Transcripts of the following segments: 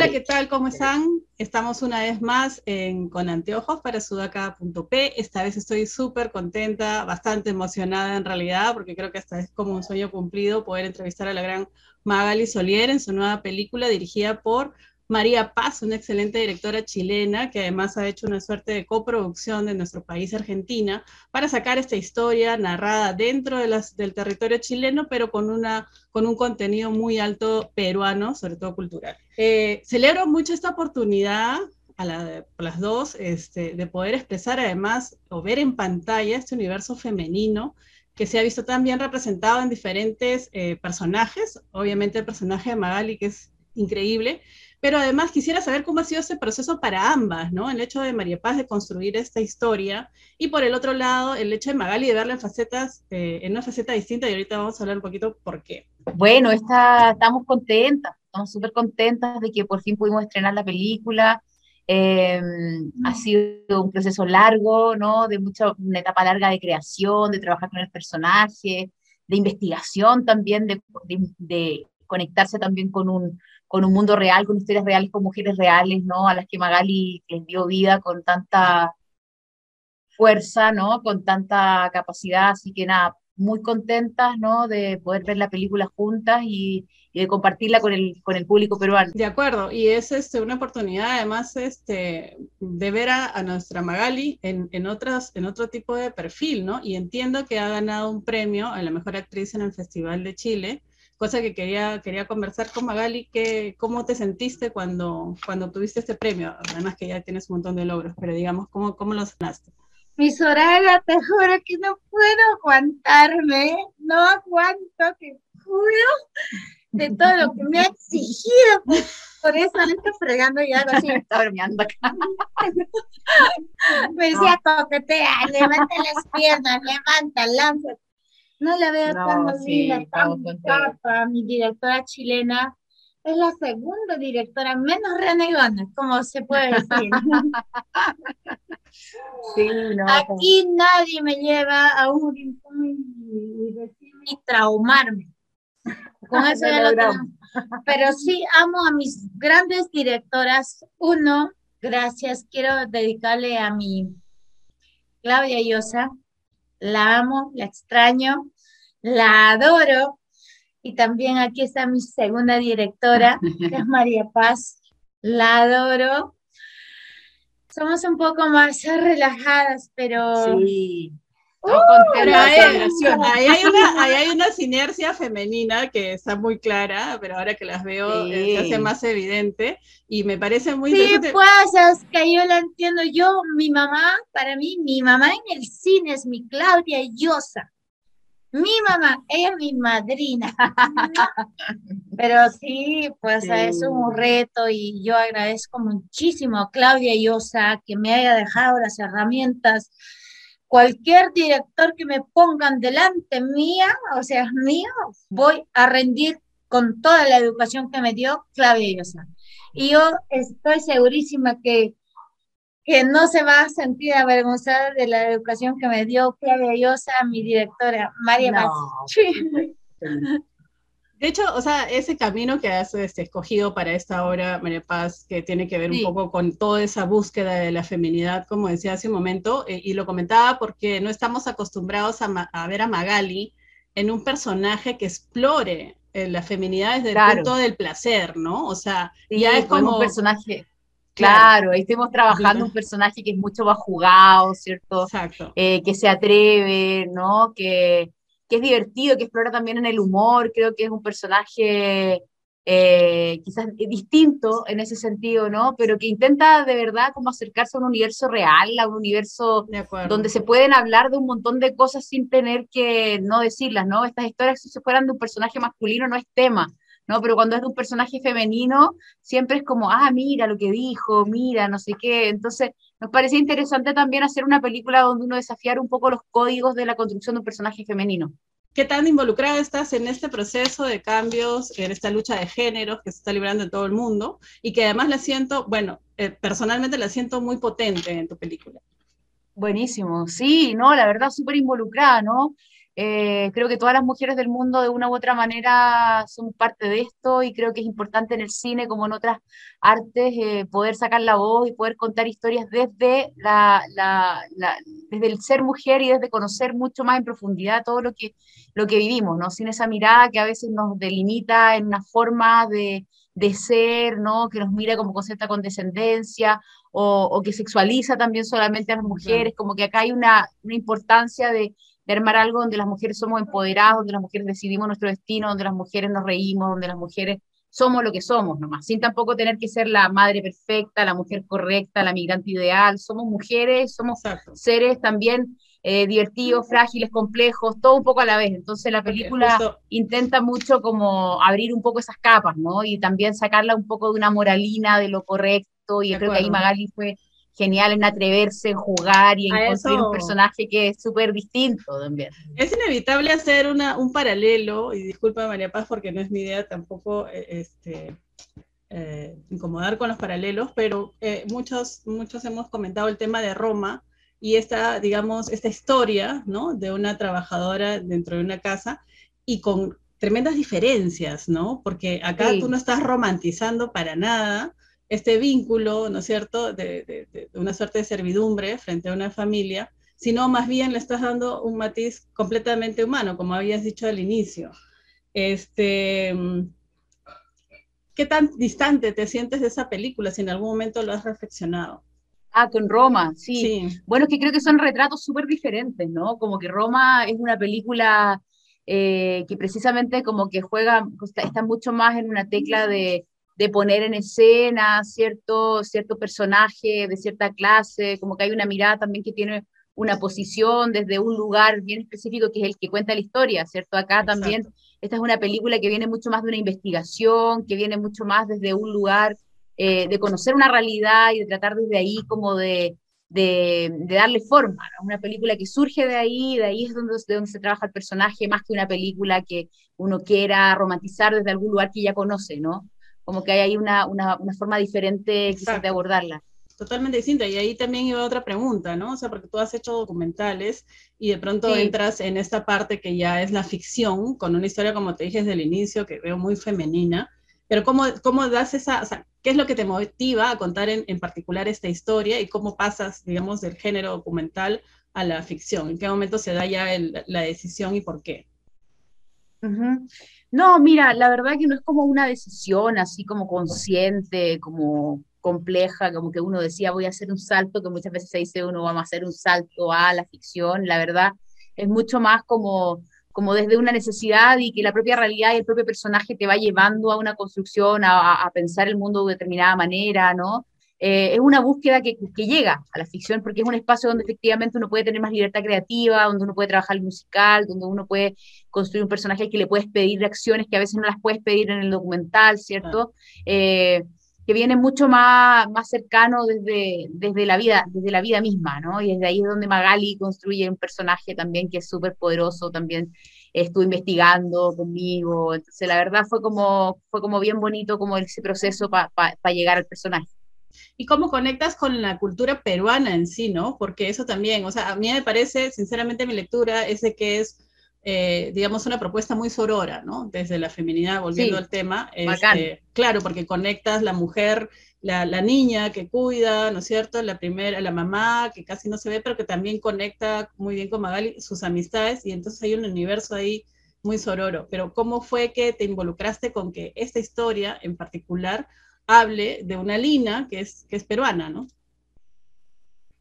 Hola, ¿qué tal? ¿Cómo están? Estamos una vez más en, con anteojos para sudaca.p. Esta vez estoy súper contenta, bastante emocionada en realidad, porque creo que hasta es como un sueño cumplido poder entrevistar a la gran Magali Solier en su nueva película dirigida por María Paz, una excelente directora chilena que además ha hecho una suerte de coproducción de nuestro país, Argentina, para sacar esta historia narrada dentro de las, del territorio chileno, pero con, una, con un contenido muy alto peruano, sobre todo cultural. Eh, celebro mucho esta oportunidad a las dos, este, de poder expresar además o ver en pantalla este universo femenino que se ha visto tan bien representado en diferentes eh, personajes, obviamente el personaje de Magali, que es increíble, pero además quisiera saber cómo ha sido ese proceso para ambas, ¿no? El hecho de María Paz de construir esta historia y por el otro lado, el hecho de Magali de verla en facetas, eh, en una faceta distinta y ahorita vamos a hablar un poquito por qué. Bueno, está, estamos contentas, estamos súper contentas de que por fin pudimos estrenar la película. Em, ha sido un proceso largo, ¿no? De mucha, una etapa larga de creación, de trabajar con el personaje, de investigación también, de, de conectarse también con un, con un mundo real, con historias reales, con mujeres reales, ¿no? A las que Magali les dio vida con tanta fuerza, ¿no? Con tanta capacidad, así que nada, muy contentas, ¿no? De poder ver la película juntas y, de compartirla con el, con el público peruano. De acuerdo, y es este, una oportunidad además este, de ver a, nuestra Magali en, en, otras, en otro tipo de perfil, ¿no? Y entiendo que ha ganado un premio a la mejor actriz en el Festival de Chile, cosa que quería, quería conversar con Magali, que, ¿cómo te sentiste cuando, cuando tuviste este premio? Además que ya tienes un montón de logros, pero digamos, ¿cómo, cómo lo sanaste? Mi Soraya, te juro que no puedo aguantarme, no aguanto, te juro, de todo lo que me ha exigido. Por eso me estoy fregando y algo así. Me está bromeando acá. me decía, coquetea, levanta las piernas, levanta, lanza. No la veo tan linda, tan guapa, mi directora chilena. Es la segunda directora menos renegona, como se puede decir. sí, no, Aquí nadie me lleva a un rincón y, decirme y traumarme. Con eso ya lo Pero sí amo a mis grandes directoras. Uno, gracias, quiero dedicarle a mi Claudia Llosa, la amo, la extraño, la adoro. Y también aquí está mi segunda directora, que es María Paz. La adoro. Somos un poco más relajadas, pero... Sí. Uh, pero hay, hay, una, hay, una, sinergia femenina que está muy clara, pero ahora que las veo eh, se hace más evidente y me parece muy sí, pues, es que yo la entiendo. Yo, mi mamá, para mí, mi mamá en el cine es mi Claudia Llosa. Mi mamá, ella es mi madrina. Pero sí, pues es un reto y yo agradezco muchísimo a Claudia Llosa que me haya dejado las herramientas. Cualquier director que me pongan delante mía, o sea, es mío, voy a rendir con toda la educación que me dio Claudia Llosa. Y yo estoy segurísima que que no se va a sentir avergonzada de la educación que me dio Claudia Llosa, mi directora, María no. De hecho, o sea, ese camino que has este, escogido para esta obra, María Paz, que tiene que ver un poco con toda esa búsqueda de la feminidad, como decía hace un momento, eh, y lo comentaba porque no estamos acostumbrados a, ver a Magali en un personaje que explore eh, la feminidad desde el punto del placer, ¿no? O sea, ya es como un personaje Claro, ahí estamos trabajando un personaje que es mucho más jugado, ¿cierto? Exacto. Eh, que se atreve, ¿no? Que, es divertido, que explora también en el humor. Creo que es un personaje eh, quizás distinto en ese sentido, ¿no? Pero que intenta de verdad como acercarse a un universo real, a un universo donde se pueden hablar de un montón de cosas sin tener que no decirlas, ¿no? Estas historias, si se fueran de un personaje masculino, no es tema. ¿No? Pero cuando es de un personaje femenino, siempre es como, ah, mira lo que dijo, mira, no sé qué. Entonces, nos parecía interesante también hacer una película donde uno desafiara un poco los códigos de la construcción de un personaje femenino. ¿Qué tan involucrada estás en este proceso de cambios, en esta lucha de géneros que se está librando en todo el mundo y que además la siento, bueno, eh, personalmente la siento muy potente en tu película? Buenísimo, sí, no, la verdad súper involucrada, ¿no? Eh, creo que todas las mujeres del mundo de una u otra manera son parte de esto y creo que es importante en el cine como en otras artes eh, poder sacar la voz y poder contar historias desde, la, desde el ser mujer y desde conocer mucho más en profundidad todo lo que, lo que vivimos, ¿no? Sin esa mirada que a veces nos delimita en una forma de, de ser, ¿no? Que nos mira como con cierta condescendencia o, o que sexualiza también solamente a las mujeres, como que acá hay una, una importancia de de armar algo donde las mujeres somos empoderadas, donde las mujeres decidimos nuestro destino, donde las mujeres nos reímos, donde las mujeres somos lo que somos nomás, sin tampoco tener que ser la madre perfecta, la mujer correcta, la migrante ideal. Somos mujeres, somos seres también eh, divertidos, frágiles, complejos, todo un poco a la vez. Entonces la película intenta mucho como abrir un poco esas capas, ¿no? Y también sacarla un poco de una moralina de lo correcto. Y yo creo que ahí Magali fue genial en atreverse, en jugar y en construir un personaje que es súper distinto también. Es inevitable hacer una, un paralelo, y disculpa María Paz porque no es mi idea tampoco eh, este, eh, incomodar con los paralelos, pero eh, muchos, muchos hemos comentado el tema de Roma y esta, digamos, esta historia, ¿no? De una trabajadora dentro de una casa y con tremendas diferencias, ¿no? Porque acá tú no estás romantizando para nada, este vínculo, ¿no es cierto?, de, una suerte de servidumbre frente a una familia, sino más bien le estás dando un matiz completamente humano, como habías dicho al inicio. Este, ¿Qué tan distante te sientes de esa película si en algún momento lo has reflexionado? Ah, con Roma, sí. Bueno, es que creo que son retratos súper diferentes, ¿no? Como que Roma es una película eh, que precisamente como que juega, está mucho más en una tecla de, de poner en escena cierto, cierto personaje de cierta clase, como que hay una mirada también que tiene una posición desde un lugar bien específico que es el que cuenta la historia, ¿cierto? Acá también, esta es una película que viene mucho más de una investigación, que viene mucho más desde un lugar eh, de conocer una realidad y de tratar desde ahí como de, de, darle forma, una película que surge de ahí, de ahí es donde, de donde se trabaja el personaje, más que una película que uno quiera romantizar desde algún lugar que ya conoce, ¿no? Como que hay ahí una, una, una forma diferente quizás de abordarla. Totalmente distinta. Y ahí también iba otra pregunta, ¿no? O sea, porque tú has hecho documentales y de pronto entras en esta parte que ya es la ficción, con una historia, como te dije desde el inicio, que veo muy femenina. Pero ¿cómo, cómo das esa, o sea, qué es lo que te motiva a contar en, en particular esta historia y cómo pasas, digamos, del género documental a la ficción? ¿En qué momento se da ya la decisión y por qué? No, mira, la verdad que no es como una decisión así como consciente, como compleja, como que uno decía voy a hacer un salto, que muchas veces se dice uno vamos a hacer un salto a la ficción, la verdad es mucho más como, como desde una necesidad y que la propia realidad y el propio personaje te va llevando a una construcción, a, a pensar el mundo de determinada manera, ¿no? Eh, es una búsqueda que, que, llega a la ficción porque es un espacio donde efectivamente uno puede tener más libertad creativa, donde uno puede trabajar el musical, donde uno puede construir un personaje al que le puedes pedir reacciones que a veces no las puedes pedir en el documental, ¿cierto? Eh, que viene mucho más, más cercano desde, desde, la vida, desde la vida misma, ¿no? Y desde ahí es donde Magali construye un personaje también que es súper poderoso, también estuvo investigando conmigo, entonces la verdad fue como, fue como bien bonito como ese proceso para llegar al personaje y cómo conectas con la cultura peruana en sí, ¿no? Porque eso también, o sea, a mí me parece, sinceramente, mi lectura es de que es, eh, digamos, una propuesta muy sorora, ¿no? Desde la feminidad, volviendo al tema. Este, claro, porque conectas la mujer, la, la, niña que cuida, ¿no es cierto? La primera, la mamá, que casi no se ve, pero que también conecta muy bien con Magali, sus amistades, y entonces hay un universo ahí muy sororo. Pero ¿cómo fue que te involucraste con que esta historia en particular hable de una Lina que es, que es peruana, ¿no?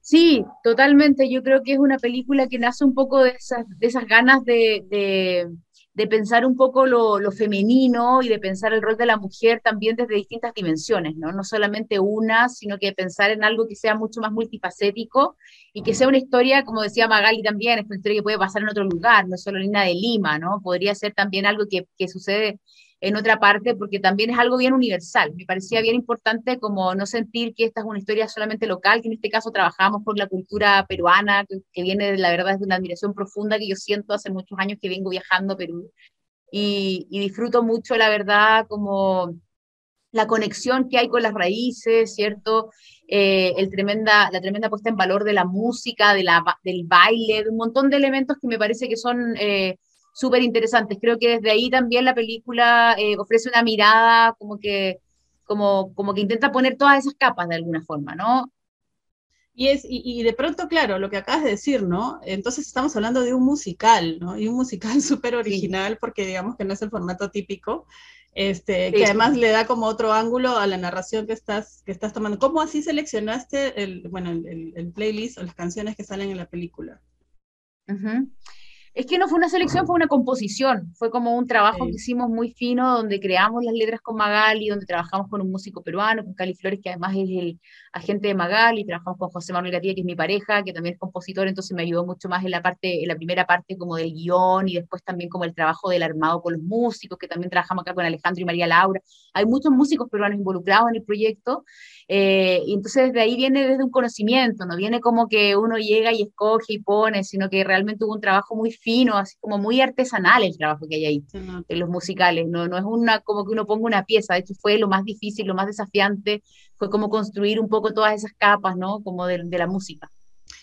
Sí, totalmente. Yo creo que es una película que nace un poco de esas, de esas ganas de, de, pensar un poco lo, lo, femenino y de pensar el rol de la mujer también desde distintas dimensiones, ¿no? No solamente una, sino que pensar en algo que sea mucho más multifacético y que sea una historia, como decía Magali también, es una historia que puede pasar en otro lugar, no solo Lina de Lima, ¿no? Podría ser también algo que, que sucede en otra parte, porque también es algo bien universal. Me parecía bien importante como no sentir que esta es una historia solamente local, que en este caso trabajamos por la cultura peruana, que, viene de la verdad de una admiración profunda que yo siento hace muchos años que vengo viajando a Perú. Y, disfruto mucho, la verdad, como la conexión que hay con las raíces, ¿cierto? Eh, el tremenda, la tremenda puesta en valor de la música, de la, del baile, de un montón de elementos que me parece que son eh, súper interesantes. Creo que desde ahí también la película eh, ofrece una mirada como que, como, como que intenta poner todas esas capas de alguna forma, ¿no? Y, es, y, de pronto, claro, lo que acabas de decir, ¿no? Entonces estamos hablando de un musical, ¿no? Y un musical súper original, porque digamos que no es el formato típico, este, que además le da como otro ángulo a la narración que estás, que estás tomando. ¿Cómo así seleccionaste el, bueno, el, playlist o las canciones que salen en la película? Es que no fue una selección, fue una composición, fue como un trabajo que hicimos muy fino, donde creamos las letras con Magali, donde trabajamos con un músico peruano, con Cali Flores, que además es el agente de Magali, trabajamos con José Manuel Gatía, que es mi pareja, que también es compositor, entonces me ayudó mucho más en la parte, en la primera parte como del guion y después también como el trabajo del armado con los músicos, que también trabajamos acá con Alejandro y María Laura. Hay muchos músicos peruanos involucrados en el proyecto, eh, y entonces de ahí viene desde un conocimiento, no viene como que uno llega y escoge y pone, sino que realmente hubo un trabajo muy fino, así como muy artesanal el trabajo que hay ahí en los musicales, no, no es una como que uno ponga una pieza, de hecho fue lo más difícil, lo más desafiante, fue como construir un poco todas esas capas, ¿no? Como de, la música.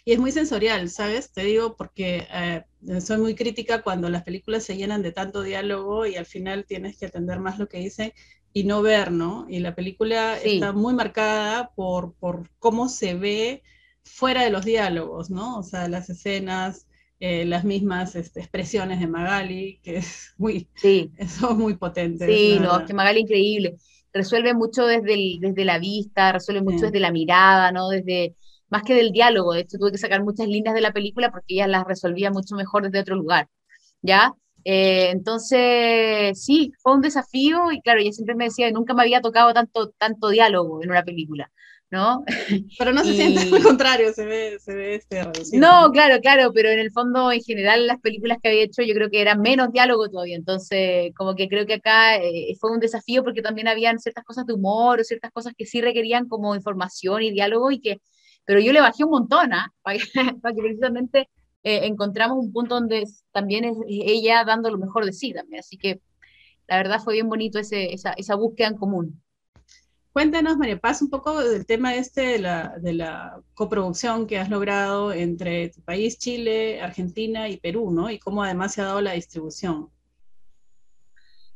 Y es muy sensorial, ¿sabes? Te digo porque eh, soy muy crítica cuando las películas se llenan de tanto diálogo y al final tienes que atender más lo que dicen y no ver, ¿no? Y la película está muy marcada por, por cómo se ve fuera de los diálogos, ¿no? O sea, las escenas, eh, las mismas este, expresiones de Magali, que es muy, sí. son muy potentes. Sí, no, es que Magali increíble. Resuelve mucho desde, desde la vista, resuelve mucho desde la mirada, ¿no? Desde, más que del diálogo. De hecho, tuve que sacar muchas líneas de la película porque ella las resolvía mucho mejor desde otro lugar, ¿ya? Eh, entonces, sí, fue un desafío y claro, ella siempre me decía que nunca me había tocado tanto, tanto diálogo en una película, ¿no? Pero no se siente al contrario, se ve, se ve este No, claro, claro, pero en el fondo, en general, las películas que había hecho yo creo que era menos diálogo todavía, entonces como que creo que acá eh, fue un desafío porque también habían ciertas cosas de humor, o ciertas cosas que sí requerían como información y diálogo y que, pero yo le bajé un montón, ¿ah? para que precisamente eh, encontramos un punto donde también es ella dando lo mejor de sí también. Así que la verdad fue bien bonito ese, esa, esa, búsqueda en común. Cuéntanos, María Paz, un poco del tema este de la, de la coproducción que has logrado entre tu país, Chile, Argentina y Perú, ¿no? Y cómo además se ha dado la distribución.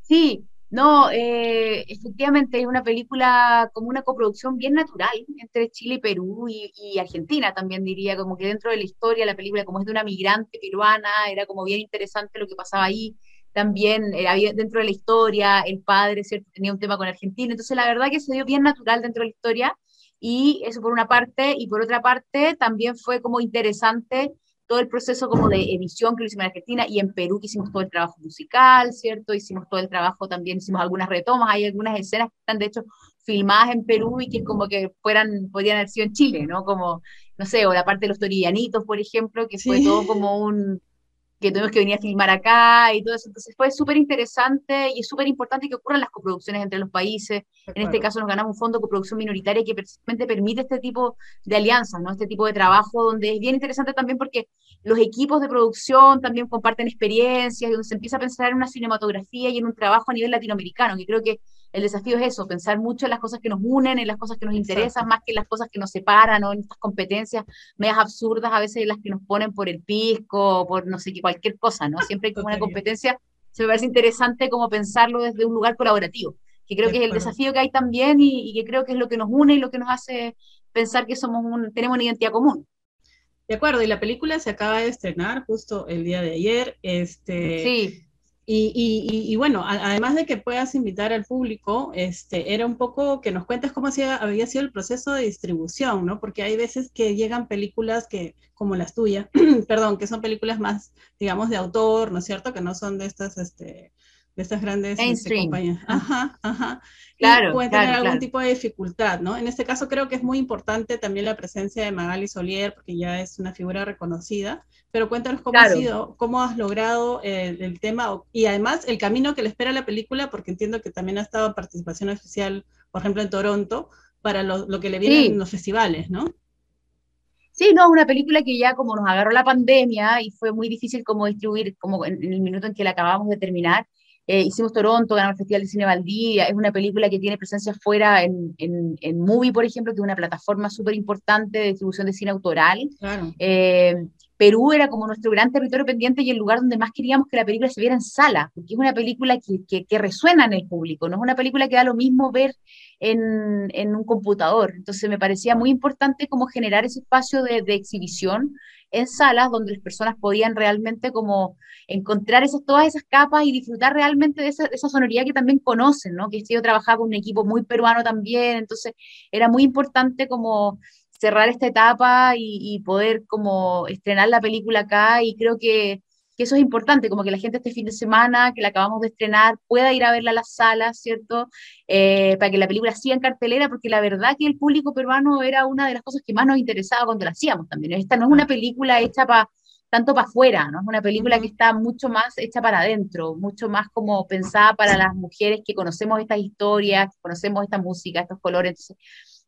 Sí, no, eh, efectivamente es una película como una coproducción bien natural entre Chile y Perú y, Argentina también diría, como que dentro de la historia la película como es de una migrante peruana, era como bien interesante lo que pasaba ahí, también eh, había, dentro de la historia el padre ¿cierto? tenía un tema con Argentina, entonces la verdad que se dio bien natural dentro de la historia y eso por una parte, y por otra parte también fue como interesante todo el proceso como de edición que lo hicimos en Argentina y en Perú que hicimos todo el trabajo musical, ¿cierto? Hicimos todo el trabajo, también hicimos algunas retomas, hay algunas escenas que están de hecho filmadas en Perú y que como que fueran, podrían haber sido en Chile, ¿no? Como, no sé, o la parte de los torillanitos, por ejemplo, que fue todo como un, que tuvimos que venir a filmar acá y todo eso. Entonces fue súper interesante y es súper importante que ocurran las coproducciones entre los países. En este caso nos ganamos un fondo de coproducción minoritaria que precisamente permite este tipo de alianzas, ¿no? Este tipo de trabajo donde es bien interesante también porque los equipos de producción también comparten experiencias, donde se empieza a pensar en una cinematografía y en un trabajo a nivel latinoamericano, que creo que el desafío es eso, pensar mucho en las cosas que nos unen, en las cosas que nos interesan, más que en las cosas que nos separan, o en estas competencias medias absurdas, a veces las que nos ponen por el pisco, por no sé qué, cualquier cosa, ¿no? Siempre hay como una competencia, se me parece interesante como pensarlo desde un lugar colaborativo, que creo que es el desafío que hay también y, que creo que es lo que nos une y lo que nos hace pensar que somos un, tenemos una identidad común. De acuerdo, y la película se acaba de estrenar justo el día de ayer. Este, sí. Y, bueno, además de que puedas invitar al público, este, era un poco que nos cuentes cómo había sido el proceso de distribución, ¿no? Porque hay veces que llegan películas que, como las tuyas, perdón, que son películas más, digamos, de autor, ¿no es cierto? Que no son de estas, este, de estas grandes este, compañías. Ajá, ajá. Claro, puede tener algún tipo de dificultad, ¿no? En este caso creo que es muy importante también la presencia de Magali Solier, porque ya es una figura reconocida, pero cuéntanos cómo ha sido, cómo has logrado el, tema y además el camino que le espera la película, porque entiendo que también ha estado en participación oficial, por ejemplo, en Toronto, para lo, que le viene en los festivales, ¿no? Sí, no, una película que ya como nos agarró la pandemia y fue muy difícil como distribuir, como en, en el minuto en que la acabamos de terminar, Eh, hicimos Toronto, ganamos el Festival de Cine Valdivia, es una película que tiene presencia fuera en, en, en Movie, por ejemplo, que es una plataforma súper importante de distribución de cine autoral. Claro. Eh, Perú era como nuestro gran territorio pendiente y el lugar donde más queríamos que la película se viera en sala, porque es una película que, que, resuena en el público, no es una película que da lo mismo ver en, en un computador. Entonces me parecía muy importante como generar ese espacio de, de exhibición en salas donde las personas podían realmente como encontrar esas, todas esas capas y disfrutar realmente de esa, esa sonoridad que también conocen, ¿no? Que yo trabajaba con un equipo muy peruano también, entonces era muy importante como cerrar esta etapa y, poder como estrenar la película acá y creo que, eso es importante, como que la gente este fin de semana, que la acabamos de estrenar, pueda ir a verla a las salas, ¿cierto? Eh, para que la película siga en cartelera, porque la verdad que el público peruano era una de las cosas que más nos interesaba cuando la hacíamos también. Esta no es una película hecha para tanto para afuera, ¿no? Es una película que está mucho más hecha para adentro, mucho más como pensada para las mujeres que conocemos estas historias, que conocemos esta música, estos colores. Entonces,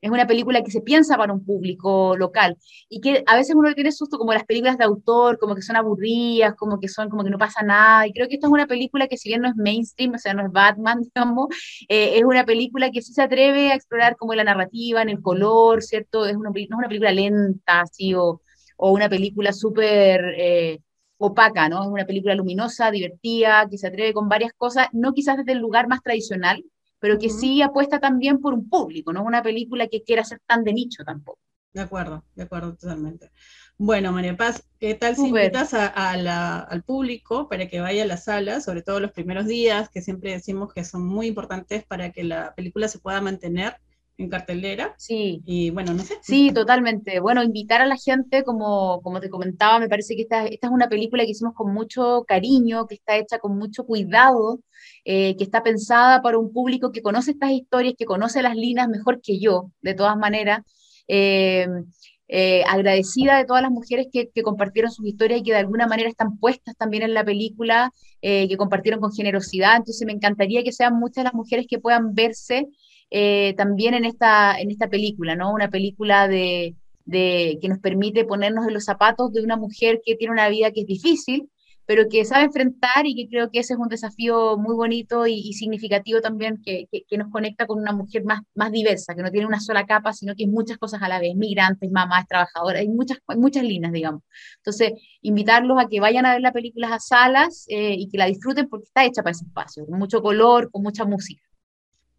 es una película que se piensa para un público local y que a veces uno tiene susto como las películas de autor, como que son aburridas, como que son como que no pasa nada. Y creo que esta es una película que si bien no es mainstream, o sea, no es Batman, digamos, eh, es una película que sí se atreve a explorar como la narrativa, en el color, ¿cierto? Es una, no es una película lenta, así, o, o una película súper... Eh, opaca, ¿no? Es una película luminosa, divertida, que se atreve con varias cosas, no quizás desde el lugar más tradicional, pero que sí apuesta también por un público, no una película que quiera ser tan de nicho tampoco. De acuerdo, de acuerdo totalmente. Bueno, María Paz, ¿qué tal si invitas al público para que vaya a la sala, sobre todo los primeros días, que siempre decimos que son muy importantes para que la película se pueda mantener en cartelera. Sí. Y bueno, no sé. Sí, totalmente. Bueno, invitar a la gente, como, como te comentaba, me parece que esta, esta es una película que hicimos con mucho cariño, que está hecha con mucho cuidado, eh, que está pensada para un público que conoce estas historias, que conoce las líneas mejor que yo, de todas maneras. Eh, eh, agradecida de todas las mujeres que, compartieron sus historias y que de alguna manera están puestas también en la película, que compartieron con generosidad. Entonces me encantaría que sean muchas las mujeres que puedan verse eh, también en esta, en esta película, ¿no? Una película de, de, que nos permite ponernos en los zapatos de una mujer que tiene una vida que es difícil, pero que sabe enfrentar y que creo que ese es un desafío muy bonito y, significativo también que, que, nos conecta con una mujer más, más diversa, que no tiene una sola capa, sino que es muchas cosas a la vez, migrantes, mamás, trabajadoras, hay muchas, muchas líneas, digamos. Entonces, invitarlos a que vayan a ver la película a salas eh, y que la disfruten porque está hecha para ese espacio, con mucho color, con mucha música.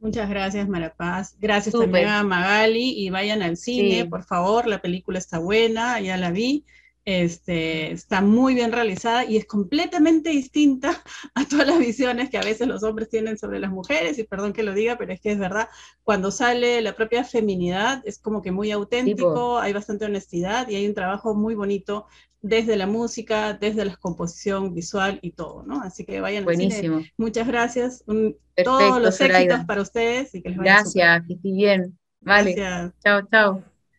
Muchas gracias, Marapaz. Gracias también a Magali y vayan al cine, por favor. La película está buena, ya la vi. Este, está muy bien realizada y es completamente distinta a todas las visiones que a veces los hombres tienen sobre las mujeres, y perdón que lo diga, pero es que es verdad, cuando sale la propia feminidad es como que muy auténtico, hay bastante honestidad y hay un trabajo muy bonito desde la música, desde la composición visual y todo, ¿no? Así que vayan Buenísimo. Al cine. Muchas gracias, todos los éxitos para ustedes y que les vaya Gracias, que esté bien. Vale. Chao, chao.